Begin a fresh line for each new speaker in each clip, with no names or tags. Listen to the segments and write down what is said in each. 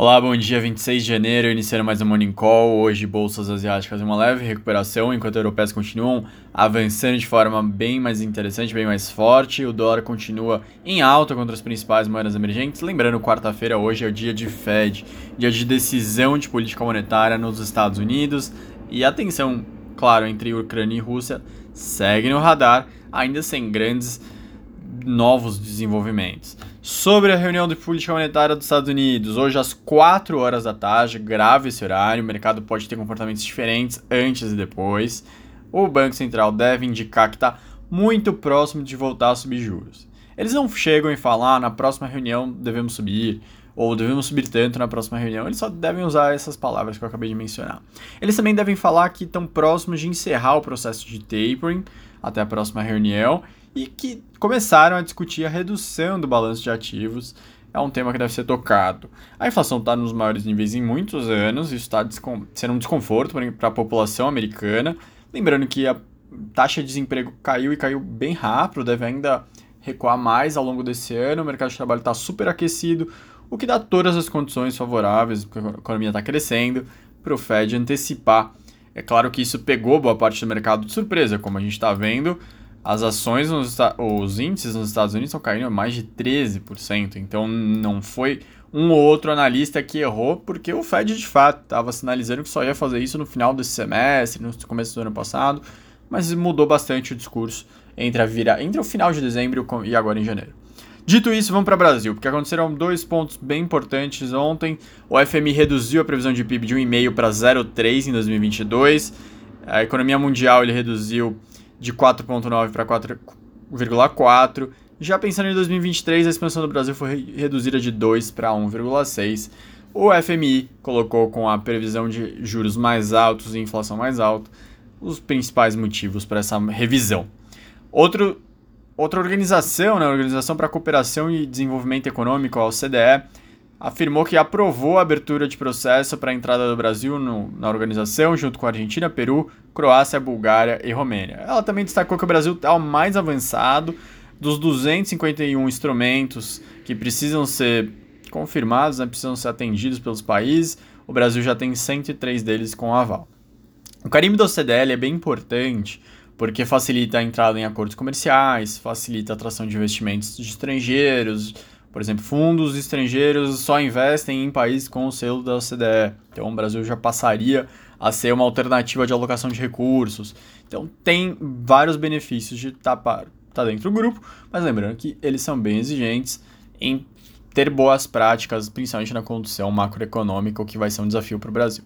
Olá, bom dia, 26 de janeiro, iniciando mais um Morning Call. Hoje, bolsas asiáticas em uma leve recuperação, enquanto europeias continuam avançando de forma bem mais interessante, bem mais forte. O dólar continua em alta contra as principais moedas emergentes. Lembrando, quarta-feira hoje é o dia de Fed, dia de decisão de política monetária nos Estados Unidos. E a tensão, claro, entre Ucrânia e Rússia segue no radar, ainda sem grandes novos desenvolvimentos. Sobre a reunião de política monetária dos Estados Unidos, hoje às 4 horas da tarde, grave esse horário, o mercado pode ter comportamentos diferentes antes e depois. O Banco Central deve indicar que está muito próximo de voltar a subir juros. Eles não chegam e falam, ah, na próxima reunião devemos subir, ou devemos subir tanto na próxima reunião. Eles só devem usar essas palavras que eu acabei de mencionar. Eles também devem falar que estão próximos de encerrar o processo de tapering até a próxima reunião e que começaram a discutir a redução do balanço de ativos. É um tema que deve ser tocado. A inflação está nos maiores níveis em muitos anos, isso está sendo um desconforto para a população americana. Lembrando que a taxa de desemprego caiu e caiu bem rápido, deve ainda recuar mais ao longo desse ano. O mercado de trabalho está super aquecido, o que dá todas as condições favoráveis, porque a economia está crescendo, para o Fed antecipar. É claro que isso pegou boa parte do mercado de surpresa, como a gente está vendo as ações, nos, os índices nos Estados Unidos estão caindo mais de 13%. Então não foi um ou outro analista que errou, porque o Fed de fato estava sinalizando que só ia fazer isso no final desse semestre, no começo do ano passado, mas mudou bastante o discurso entre, a vira, entre o final de dezembro e agora em janeiro. Dito isso, vamos para o Brasil, porque aconteceram dois pontos bem importantes ontem. O FMI reduziu a previsão de PIB de 1,5 para 0,3 em 2022. A economia mundial ele reduziu de 4,9 para 4,4. Já pensando em 2023, a expansão do Brasil foi reduzida de 2 para 1,6. O FMI colocou com a previsão de juros mais altos e inflação mais alta os principais motivos para essa revisão. Outro, outra organização, né, a Organização para a Cooperação e Desenvolvimento Econômico, a OCDE, afirmou que aprovou a abertura de processo para a entrada do Brasil no, na organização, junto com a Argentina, Peru, Croácia, Bulgária e Romênia. Ela também destacou que o Brasil está o mais avançado dos 251 instrumentos que precisam ser confirmados, né, precisam ser atendidos pelos países. O Brasil já tem 103 deles com aval. O carimbo da OCDE é bem importante porque facilita a entrada em acordos comerciais, facilita a atração de investimentos de estrangeiros, por exemplo, fundos estrangeiros só investem em países com o selo da OCDE. Então, o Brasil já passaria a ser uma alternativa de alocação de recursos. Então, tem vários benefícios de estar tá, tá dentro do grupo, mas lembrando que eles são bem exigentes em ter boas práticas, principalmente na condução macroeconômica, o que vai ser um desafio para o Brasil.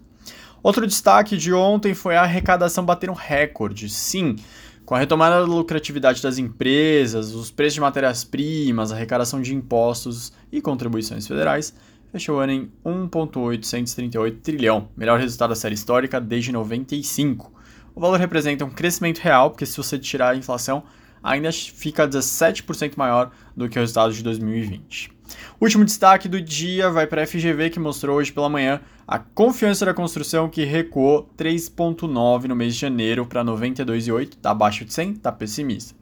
Outro destaque de ontem foi a arrecadação bater um recorde. Sim, com a retomada da lucratividade das empresas, os preços de matérias-primas, a arrecadação de impostos e contribuições federais, fechou o ano em 1,838 trilhão, melhor resultado da série histórica desde 95. O valor representa um crescimento real, porque se você tirar a inflação, ainda fica 17% maior do que o resultado de 2020. O último destaque do dia vai para a FGV, que mostrou hoje pela manhã a confiança da construção, que recuou 3,9 no mês de janeiro para 92,8, está abaixo de 100, está pessimista.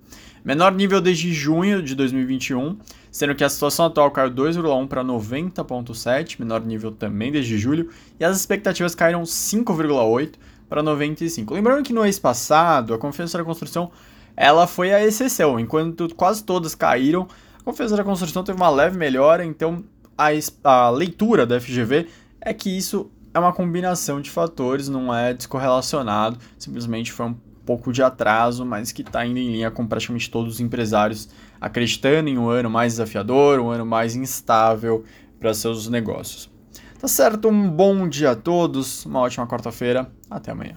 Menor nível desde junho de 2021, sendo que a situação atual caiu 2,1 para 90,7, menor nível também desde julho, e as expectativas caíram 5,8 para 95. Lembrando que no mês passado, a confiança da construção ela foi a exceção, enquanto quase todas caíram, a confiança da construção teve uma leve melhora, então a, a leitura da FGV é que isso é uma combinação de fatores, não é descorrelacionado, simplesmente foi um pouco de atraso, mas que está indo em linha com praticamente todos os empresários acreditando em um ano mais desafiador, um ano mais instável para seus negócios. Tá certo? Um bom dia a todos, uma ótima quarta-feira, até amanhã.